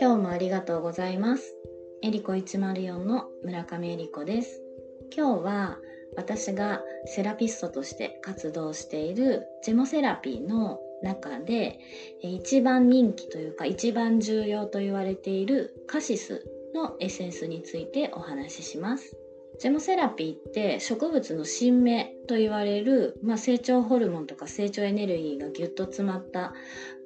今日もありがとうございますえりこ104の村上えりこです今日は私がセラピストとして活動しているジェモセラピーの中で一番人気というか一番重要と言われているカシスのエッセンスについてお話しします。ジェモセラピーって植物の新芽と言われる、まあ、成長ホルモンとか成長エネルギーがぎゅっと詰まった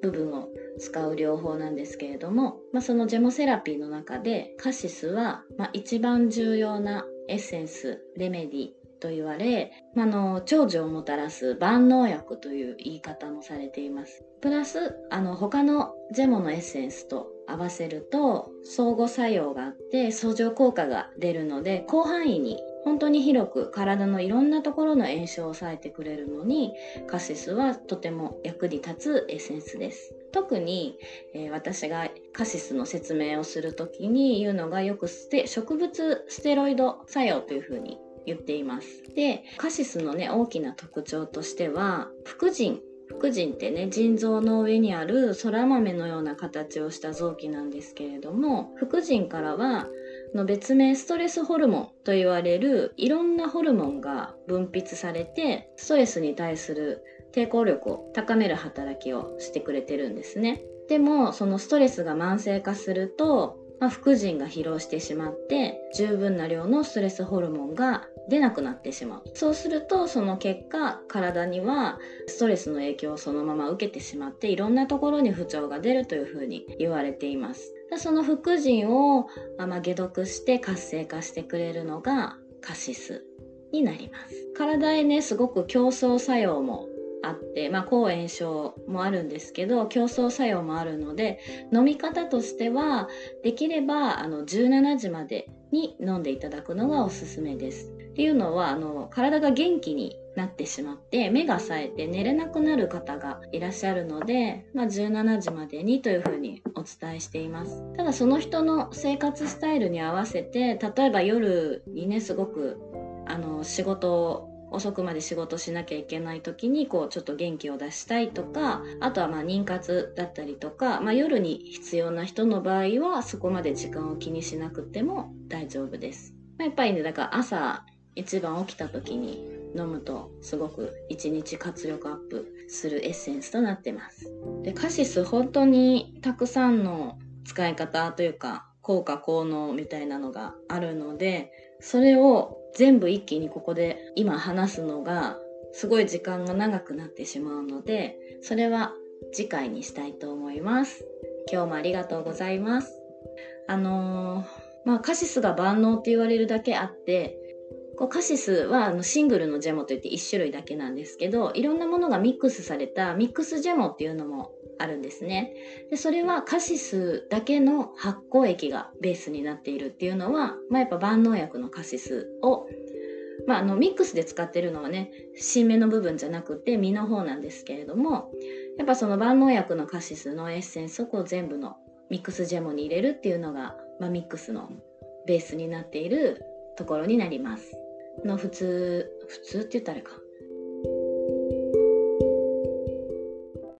部分を使う療法なんですけれども、まあ、そのジェモセラピーの中でカシスは、まあ、一番重要なエッセンスレメディと言われ、あの長寿をもたらす万能薬という言い方もされています。プラスあの他のジェモのエッセンスと合わせると相互作用があって相乗効果が出るので広範囲に本当に広く体のいろんなところの炎症を抑えてくれるのにカシスはとても役に立つエッセンスです。特に、えー、私がカシスの説明をする時に言うのがよくステ植物ステロイド作用というふうに言っていますでカシスのね大きな特徴としては副腎副腎ってね腎臓の上にあるそら豆のような形をした臓器なんですけれども副腎からはの別名ストレスホルモンと言われるいろんなホルモンが分泌されてストレスに対する抵抗力を高める働きをしてくれてるんですね。でもそのストレスが慢性化するとまあ、副腎が疲労してしまって十分な量のストレスホルモンが出なくなってしまう。そうするとその結果体にはストレスの影響をそのまま受けてしまっていろんなところに不調が出るというふうに言われています。その副腎を、まあ、解毒して活性化してくれるのがカシスになります。体へねすごく競争作用もあって、まあ、抗炎症もあるんですけど競争作用もあるので飲み方としてはできればあの17時までに飲んでいただくのがおすすめです。っていうのはあの体が元気になってしまって目が冴えて寝れなくなる方がいらっしゃるので、まあ、17時までにというふうにお伝えしていますただその人の生活スタイルに合わせて例えば夜にねすごくあの仕事遅くまで仕事しなきゃいけない時にこうちょっと元気を出したいとかあとはまあ妊活だったりとか、まあ、夜に必要な人の場合はそこまで時間を気にしなくても大丈夫です。まあ、やっぱりねだから朝一番起きた時に飲むとすごく一日活力アップするエッセンスとなってます。でカシス本当にたくさんの使い方というか効果効能みたいなのがあるのでそれを全部一気にここで今話すのがすごい時間が長くなってしまうのでそれは次回にしたいと思います。今日もありがとうございます。あのー、まあカシスが万能って言われるだけあってこうカシスはあのシングルのジェモといって1種類だけなんですけどいろんなものがミックスされたミックスジェモっていうのもあるんですね。でそれはカシスだけの発酵液がベースになっているっていうのは、まあ、やっぱ万能薬のカシスを、まあ、あのミックスで使ってるのはね新芽の部分じゃなくて実の方なんですけれどもやっぱその万能薬のカシスのエッセンスを全部のミックスジェモに入れるっていうのが、まあ、ミックスのベースになっているところになります。の普通普通って言ったらか